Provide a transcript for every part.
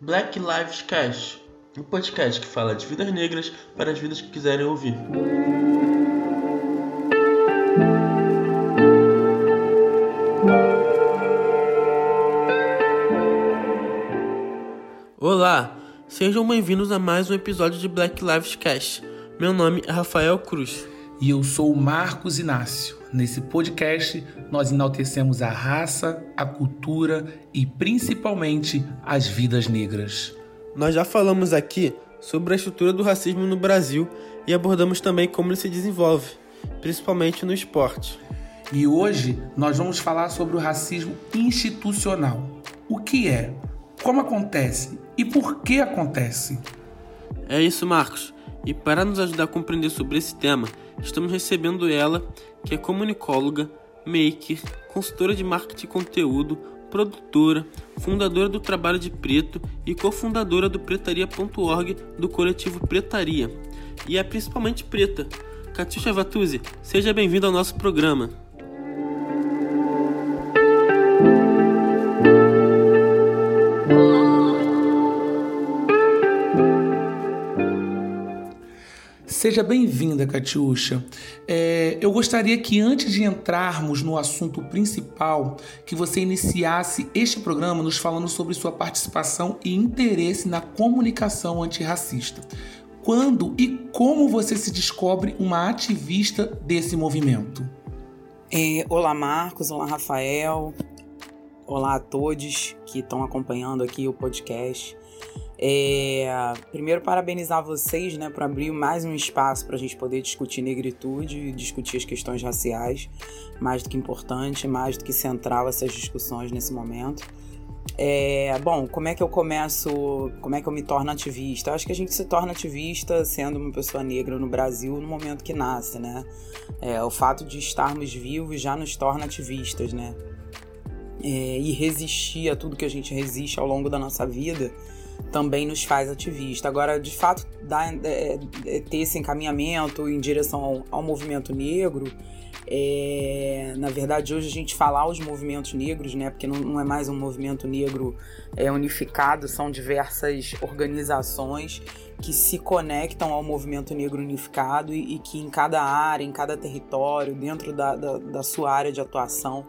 Black Lives Cast, um podcast que fala de vidas negras para as vidas que quiserem ouvir. Olá, sejam bem-vindos a mais um episódio de Black Lives Cast. Meu nome é Rafael Cruz. E eu sou o Marcos Inácio. Nesse podcast, nós enaltecemos a raça, a cultura e principalmente as vidas negras. Nós já falamos aqui sobre a estrutura do racismo no Brasil e abordamos também como ele se desenvolve, principalmente no esporte. E hoje nós vamos falar sobre o racismo institucional. O que é? Como acontece? E por que acontece? É isso, Marcos. E para nos ajudar a compreender sobre esse tema, estamos recebendo ela, que é comunicóloga, maker, consultora de marketing e conteúdo, produtora, fundadora do Trabalho de Preto e cofundadora do pretaria.org do coletivo Pretaria. E é principalmente preta. Catiuxa Vatuzzi, seja bem-vindo ao nosso programa. Seja bem-vinda, Catiuxa. É, eu gostaria que antes de entrarmos no assunto principal, que você iniciasse este programa nos falando sobre sua participação e interesse na comunicação antirracista. Quando e como você se descobre uma ativista desse movimento? É, olá, Marcos. Olá, Rafael. Olá a todos que estão acompanhando aqui o podcast. É, primeiro, parabenizar vocês né, por abrir mais um espaço para a gente poder discutir negritude discutir as questões raciais. Mais do que importante, mais do que central essas discussões nesse momento. É, bom, como é que eu começo, como é que eu me torno ativista? Eu acho que a gente se torna ativista sendo uma pessoa negra no Brasil no momento que nasce, né? É, o fato de estarmos vivos já nos torna ativistas, né? É, e resistir a tudo que a gente resiste ao longo da nossa vida também nos faz ativista. Agora, de fato, é, é, ter esse encaminhamento em direção ao, ao movimento negro, é, na verdade, hoje a gente falar os movimentos negros, né, porque não, não é mais um movimento negro é, unificado, são diversas organizações que se conectam ao movimento negro unificado e, e que em cada área, em cada território, dentro da, da, da sua área de atuação,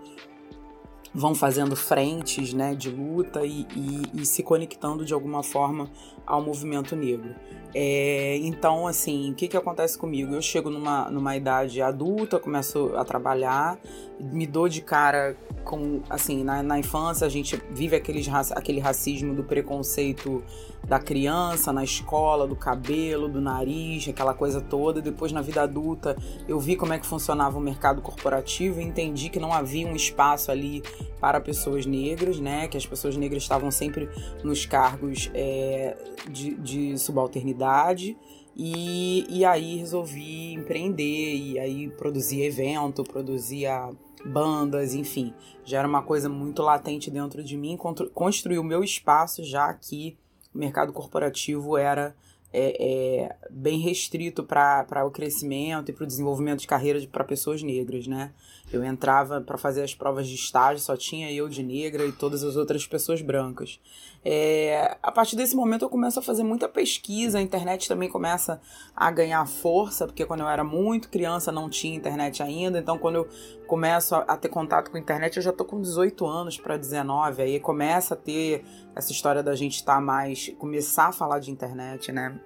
vão fazendo frentes né, de luta e, e, e, se conectando de alguma forma ao movimento negro. É, então, assim, o que, que acontece comigo? Eu chego numa, numa idade adulta, começo a trabalhar, me dou de cara com, assim, na, na infância a gente vive aqueles, aquele racismo do preconceito da criança, na escola, do cabelo, do nariz, aquela coisa toda. Depois, na vida adulta, eu vi como é que funcionava o mercado corporativo e entendi que não havia um espaço ali para pessoas negras, né? Que as pessoas negras estavam sempre nos cargos é, de, de subalternidade. E, e aí resolvi empreender, e aí produzia evento, produzia bandas, enfim. Já era uma coisa muito latente dentro de mim, construir o meu espaço, já que o mercado corporativo era é, é, bem restrito para o crescimento e para o desenvolvimento de carreira para pessoas negras, né? Eu entrava para fazer as provas de estágio, só tinha eu de negra e todas as outras pessoas brancas. É, a partir desse momento eu começo a fazer muita pesquisa, a internet também começa a ganhar força, porque quando eu era muito criança não tinha internet ainda, então quando eu começo a, a ter contato com a internet eu já tô com 18 anos para 19, aí começa a ter essa história da gente estar tá mais, começar a falar de internet, né?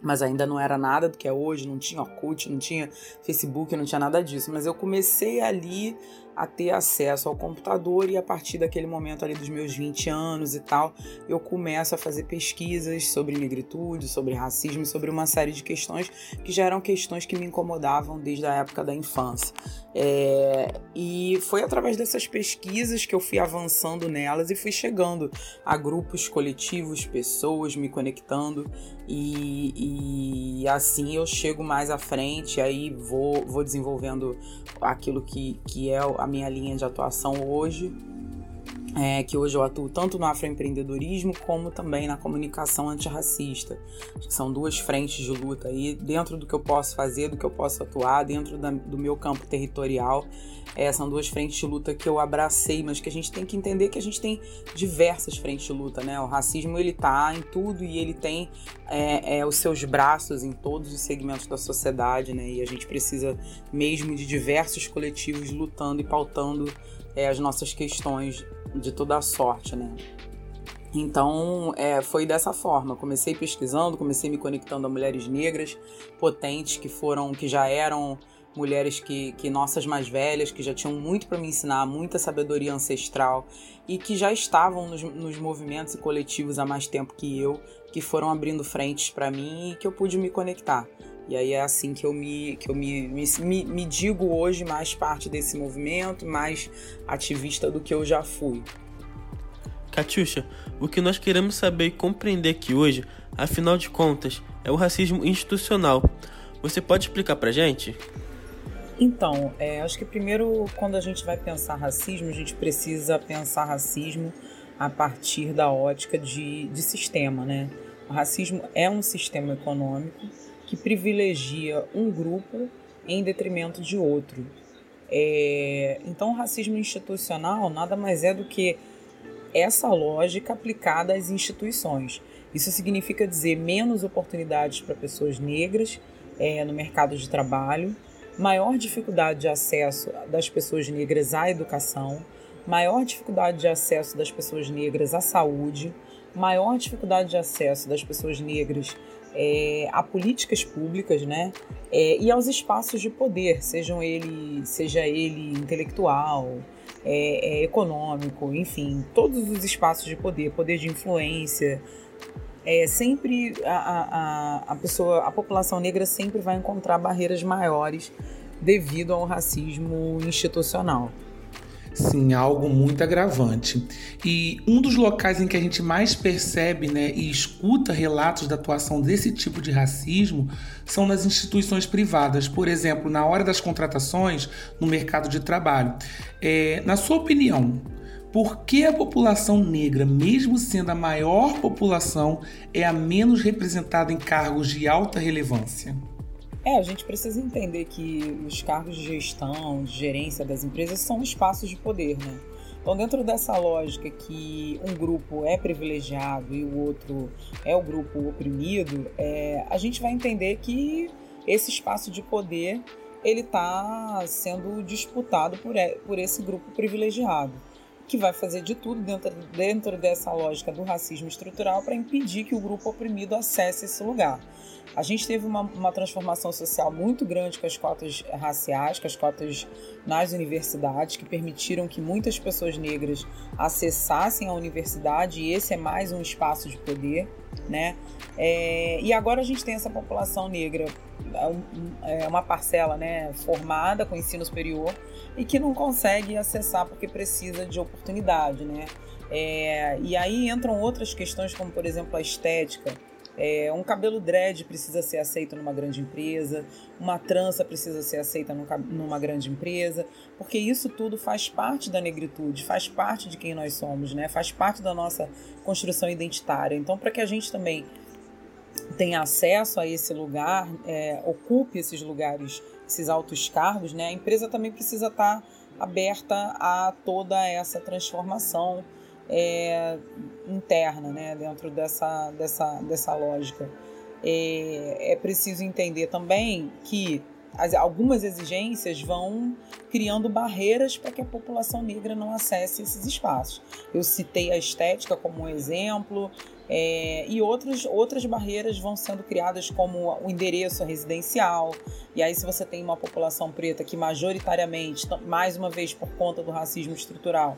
Mas ainda não era nada do que é hoje, não tinha Orkut, não tinha Facebook, não tinha nada disso. Mas eu comecei ali a ter acesso ao computador e a partir daquele momento ali dos meus 20 anos e tal, eu começo a fazer pesquisas sobre negritude, sobre racismo, sobre uma série de questões que já eram questões que me incomodavam desde a época da infância. É, e foi através dessas pesquisas que eu fui avançando nelas e fui chegando a grupos coletivos, pessoas, me conectando e, e assim eu chego mais à frente, aí vou, vou desenvolvendo aquilo que, que é a minha linha de atuação hoje. É, que hoje eu atuo tanto no afroempreendedorismo como também na comunicação antirracista. são duas frentes de luta aí, dentro do que eu posso fazer, do que eu posso atuar, dentro da, do meu campo territorial. É, são duas frentes de luta que eu abracei, mas que a gente tem que entender que a gente tem diversas frentes de luta, né? O racismo ele tá em tudo e ele tem é, é, os seus braços em todos os segmentos da sociedade, né? E a gente precisa mesmo de diversos coletivos lutando e pautando é, as nossas questões de toda sorte, né? Então, é, foi dessa forma. Comecei pesquisando, comecei me conectando a mulheres negras potentes que foram, que já eram mulheres que, que nossas mais velhas, que já tinham muito para me ensinar, muita sabedoria ancestral e que já estavam nos, nos movimentos e coletivos há mais tempo que eu, que foram abrindo frentes para mim e que eu pude me conectar. E aí é assim que eu me, que eu me, me, me digo hoje mais parte desse movimento, mais ativista do que eu já fui. Katiusha, o que nós queremos saber e compreender aqui hoje, afinal de contas, é o racismo institucional. Você pode explicar pra gente? Então, é, acho que primeiro, quando a gente vai pensar racismo, a gente precisa pensar racismo a partir da ótica de, de sistema, né? O racismo é um sistema econômico que privilegia um grupo em detrimento de outro. É, então, o racismo institucional nada mais é do que essa lógica aplicada às instituições. Isso significa dizer menos oportunidades para pessoas negras é, no mercado de trabalho, maior dificuldade de acesso das pessoas negras à educação, maior dificuldade de acesso das pessoas negras à saúde, maior dificuldade de acesso das pessoas negras é, a políticas públicas, né? É, e aos espaços de poder, sejam ele, seja ele intelectual, é, é, econômico, enfim, todos os espaços de poder, poder de influência. É, sempre a, a, a pessoa, a população negra sempre vai encontrar barreiras maiores devido ao racismo institucional. Sim, algo muito agravante. E um dos locais em que a gente mais percebe né, e escuta relatos da atuação desse tipo de racismo são nas instituições privadas, por exemplo, na hora das contratações no mercado de trabalho. É, na sua opinião, por que a população negra, mesmo sendo a maior população, é a menos representada em cargos de alta relevância? É, a gente precisa entender que os cargos de gestão, de gerência das empresas são espaços de poder, né? Então, dentro dessa lógica que um grupo é privilegiado e o outro é o grupo oprimido, é, a gente vai entender que esse espaço de poder ele está sendo disputado por, por esse grupo privilegiado, que vai fazer de tudo dentro, dentro dessa lógica do racismo estrutural para impedir que o grupo oprimido acesse esse lugar. A gente teve uma, uma transformação social muito grande com as cotas raciais, com as cotas nas universidades, que permitiram que muitas pessoas negras acessassem a universidade, e esse é mais um espaço de poder, né? É, e agora a gente tem essa população negra, é, é uma parcela né, formada com ensino superior e que não consegue acessar porque precisa de oportunidade, né? É, e aí entram outras questões, como por exemplo a estética. É, um cabelo dread precisa ser aceito numa grande empresa, uma trança precisa ser aceita numa grande empresa, porque isso tudo faz parte da negritude, faz parte de quem nós somos, né? faz parte da nossa construção identitária. Então, para que a gente também tenha acesso a esse lugar, é, ocupe esses lugares, esses altos cargos, né? a empresa também precisa estar aberta a toda essa transformação é, interna, né, dentro dessa, dessa, dessa lógica. É, é preciso entender também que as, algumas exigências vão criando barreiras para que a população negra não acesse esses espaços. Eu citei a estética como um exemplo, é, e outros, outras barreiras vão sendo criadas, como o endereço residencial. E aí, se você tem uma população preta que, majoritariamente, mais uma vez por conta do racismo estrutural,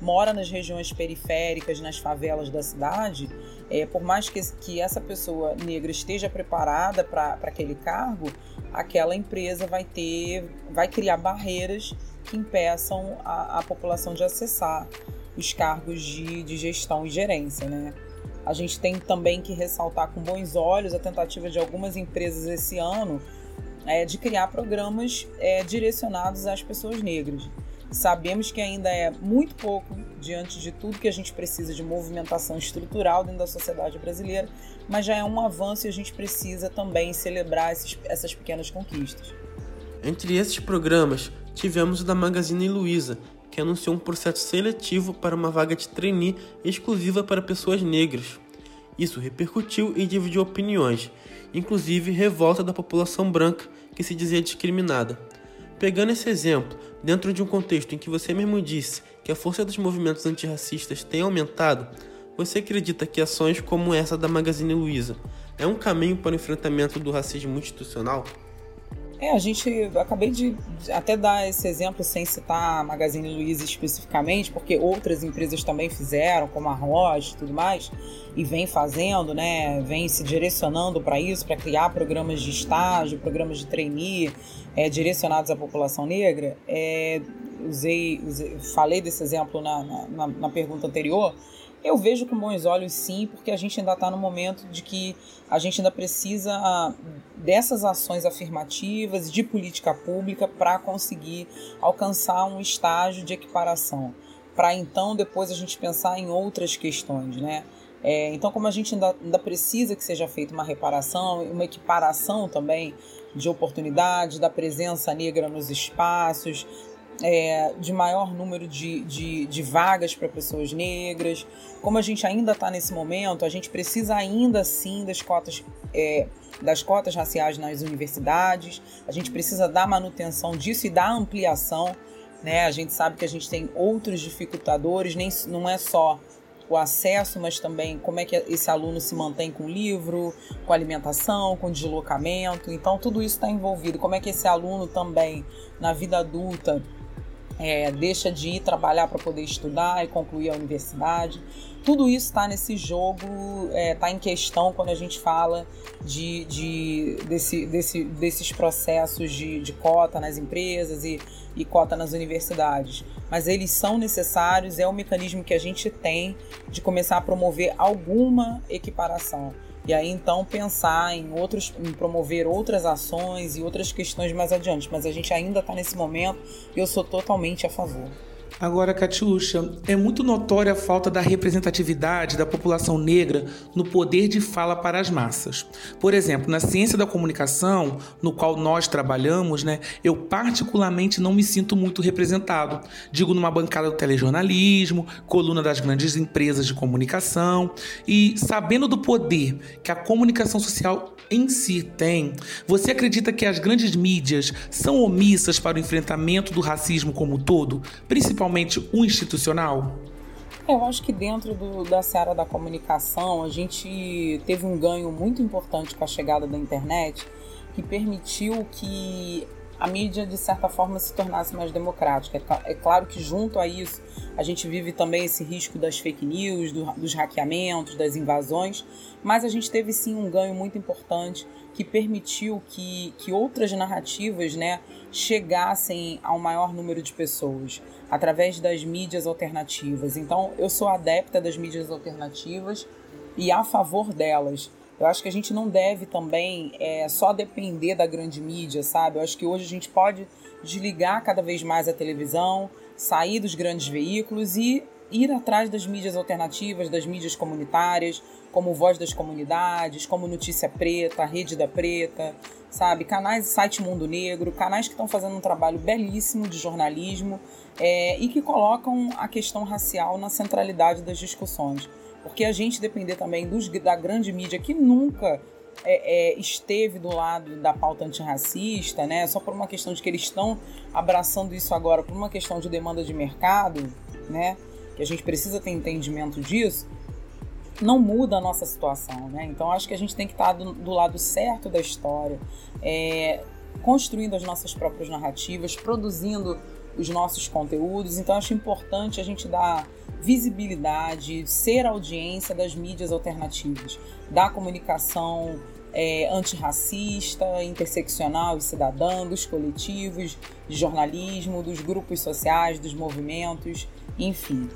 mora nas regiões periféricas, nas favelas da cidade, é, por mais que, que essa pessoa negra esteja preparada para aquele cargo, aquela empresa vai ter, vai criar barreiras que impeçam a, a população de acessar os cargos de, de gestão e gerência, né? A gente tem também que ressaltar com bons olhos a tentativa de algumas empresas esse ano é, de criar programas é, direcionados às pessoas negras. Sabemos que ainda é muito pouco diante de tudo que a gente precisa de movimentação estrutural dentro da sociedade brasileira, mas já é um avanço e a gente precisa também celebrar esses, essas pequenas conquistas. Entre esses programas, tivemos o da Magazine Luiza, que anunciou um processo seletivo para uma vaga de trainee exclusiva para pessoas negras. Isso repercutiu e dividiu opiniões, inclusive revolta da população branca que se dizia discriminada. Pegando esse exemplo, dentro de um contexto em que você mesmo disse que a força dos movimentos antirracistas tem aumentado, você acredita que ações como essa da Magazine Luiza é um caminho para o enfrentamento do racismo institucional? É, a gente acabei de até dar esse exemplo sem citar a Magazine Luiza especificamente, porque outras empresas também fizeram, como a Roche e tudo mais, e vem fazendo, né, vem se direcionando para isso, para criar programas de estágio, programas de trainee é, direcionados à população negra. É, usei, usei, falei desse exemplo na, na, na pergunta anterior eu vejo com bons olhos sim, porque a gente ainda está no momento de que a gente ainda precisa dessas ações afirmativas de política pública para conseguir alcançar um estágio de equiparação, para então depois a gente pensar em outras questões, né? É, então, como a gente ainda, ainda precisa que seja feita uma reparação, uma equiparação também de oportunidades, da presença negra nos espaços, é, de maior número de, de, de vagas para pessoas negras. Como a gente ainda está nesse momento, a gente precisa ainda sim das cotas. É, das cotas raciais nas universidades, a gente precisa dar manutenção disso e dar ampliação. Né? A gente sabe que a gente tem outros dificultadores, nem, não é só o acesso, mas também como é que esse aluno se mantém com o livro, com alimentação, com deslocamento. Então, tudo isso está envolvido. Como é que esse aluno também, na vida adulta, é, deixa de ir trabalhar para poder estudar e concluir a universidade. Tudo isso está nesse jogo, está é, tá em questão quando a gente fala de, de desse, desse, desses processos de, de cota nas empresas e, e cota nas universidades. Mas eles são necessários, é o mecanismo que a gente tem de começar a promover alguma equiparação. E aí então pensar em outros, em promover outras ações e outras questões mais adiante. Mas a gente ainda está nesse momento e eu sou totalmente a favor. Agora, Catiuxa, é muito notória a falta da representatividade da população negra no poder de fala para as massas. Por exemplo, na ciência da comunicação, no qual nós trabalhamos, né, eu particularmente não me sinto muito representado. Digo numa bancada do telejornalismo, coluna das grandes empresas de comunicação e sabendo do poder que a comunicação social em si tem, você acredita que as grandes mídias são omissas para o enfrentamento do racismo como um todo, principalmente o institucional? Eu acho que dentro do, da seara da comunicação a gente teve um ganho muito importante com a chegada da internet que permitiu que a mídia, de certa forma, se tornasse mais democrática. É, é claro que, junto a isso, a gente vive também esse risco das fake news, do, dos hackeamentos, das invasões, mas a gente teve sim um ganho muito importante que permitiu que, que outras narrativas né, chegassem ao maior número de pessoas através das mídias alternativas. Então, eu sou adepta das mídias alternativas e a favor delas eu acho que a gente não deve também é, só depender da grande mídia, sabe? Eu acho que hoje a gente pode desligar cada vez mais a televisão, sair dos grandes veículos e ir atrás das mídias alternativas, das mídias comunitárias, como Voz das Comunidades, como Notícia Preta, Rede da Preta, sabe? Canais Site Mundo Negro, canais que estão fazendo um trabalho belíssimo de jornalismo é, e que colocam a questão racial na centralidade das discussões porque a gente depender também dos, da grande mídia que nunca é, é, esteve do lado da pauta antirracista, né? Só por uma questão de que eles estão abraçando isso agora por uma questão de demanda de mercado, né? Que a gente precisa ter entendimento disso, não muda a nossa situação, né? Então acho que a gente tem que estar do, do lado certo da história, é, construindo as nossas próprias narrativas, produzindo os nossos conteúdos. Então acho importante a gente dar visibilidade, ser audiência das mídias alternativas, da comunicação é, antirracista, interseccional e cidadã, dos coletivos, de jornalismo, dos grupos sociais, dos movimentos, enfim.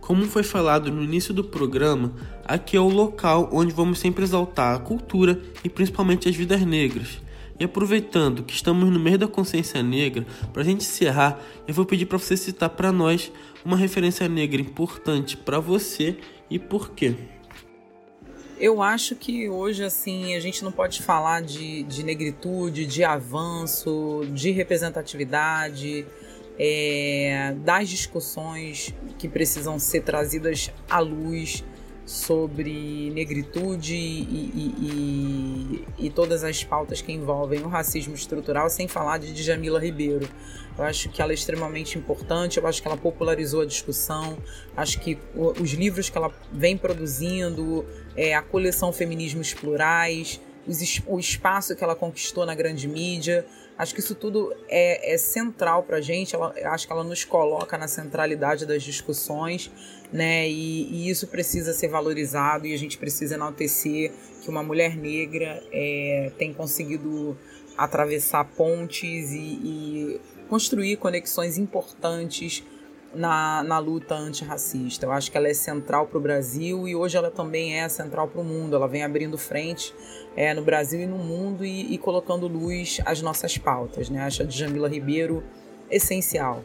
Como foi falado no início do programa, aqui é o local onde vamos sempre exaltar a cultura e principalmente as vidas negras. E aproveitando que estamos no meio da consciência negra, para a gente encerrar, eu vou pedir para você citar para nós uma referência negra importante para você e por quê. Eu acho que hoje, assim, a gente não pode falar de, de negritude, de avanço, de representatividade, é, das discussões que precisam ser trazidas à luz sobre negritude e, e, e, e, todas as pautas que envolvem o racismo estrutural, sem falar de Djamila Ribeiro. Eu acho que ela é extremamente importante, eu acho que ela popularizou a discussão, acho que os livros que ela vem produzindo, é, a coleção Feminismos Plurais, o espaço que ela conquistou na grande mídia, Acho que isso tudo é, é central para a gente. Ela, acho que ela nos coloca na centralidade das discussões, né? E, e, isso precisa ser valorizado e a gente precisa enaltecer que uma mulher negra é, tem conseguido atravessar pontes e, e construir conexões importantes na, na luta antirracista. Eu acho que ela é central para o Brasil e hoje ela também é central para o mundo. Ela vem abrindo frente é, no Brasil e no mundo e, e colocando luz às nossas pautas. Né? Acho a Djamila Ribeiro essencial.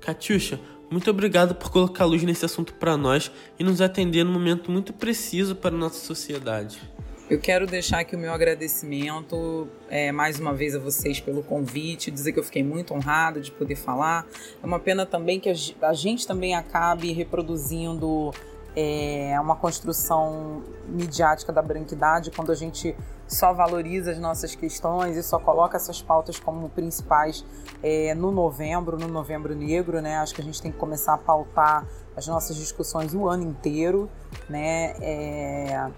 Catiuxa, muito obrigado por colocar luz nesse assunto para nós e nos atender num momento muito preciso para a nossa sociedade. Eu quero deixar aqui o meu agradecimento é, mais uma vez a vocês pelo convite, dizer que eu fiquei muito honrado de poder falar. É uma pena também que a gente também acabe reproduzindo é, uma construção midiática da branquidade quando a gente só valoriza as nossas questões e só coloca essas pautas como principais é, no novembro, no novembro negro, né? Acho que a gente tem que começar a pautar as nossas discussões o ano inteiro, né? É,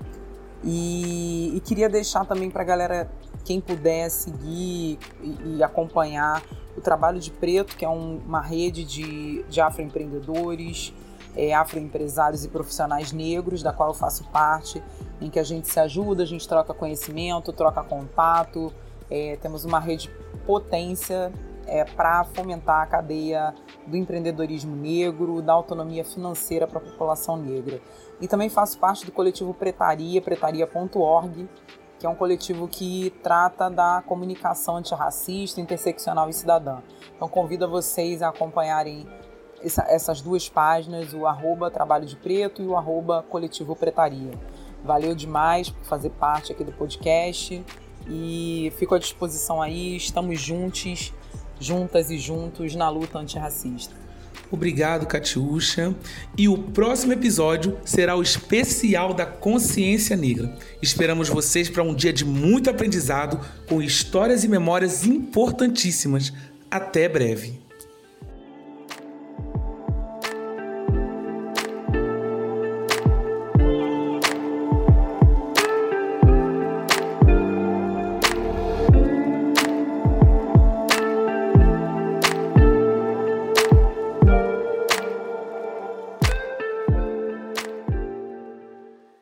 e, e queria deixar também para a galera, quem puder seguir e, e, acompanhar o trabalho de Preto, que é um, uma rede de, de afroempreendedores, é, afroempresários e profissionais negros, da qual eu faço parte, em que a gente se ajuda, a gente troca conhecimento, troca contato, é, temos uma rede potência é, para fomentar a cadeia do empreendedorismo negro, da autonomia financeira para a população negra. E também faço parte do coletivo Pretaria, pretaria.org, que é um coletivo que trata da comunicação antirracista, interseccional e cidadã. Então convido a vocês a acompanharem essa, essas duas páginas, o arroba Trabalho de Preto e o arroba Coletivo Pretaria. Valeu demais por fazer parte aqui do podcast e fico à disposição aí, estamos juntos, juntas e juntos na luta antirracista. Obrigado, Catiúcha. E o próximo episódio será o especial da consciência negra. Esperamos vocês para um dia de muito aprendizado com histórias e memórias importantíssimas. Até breve.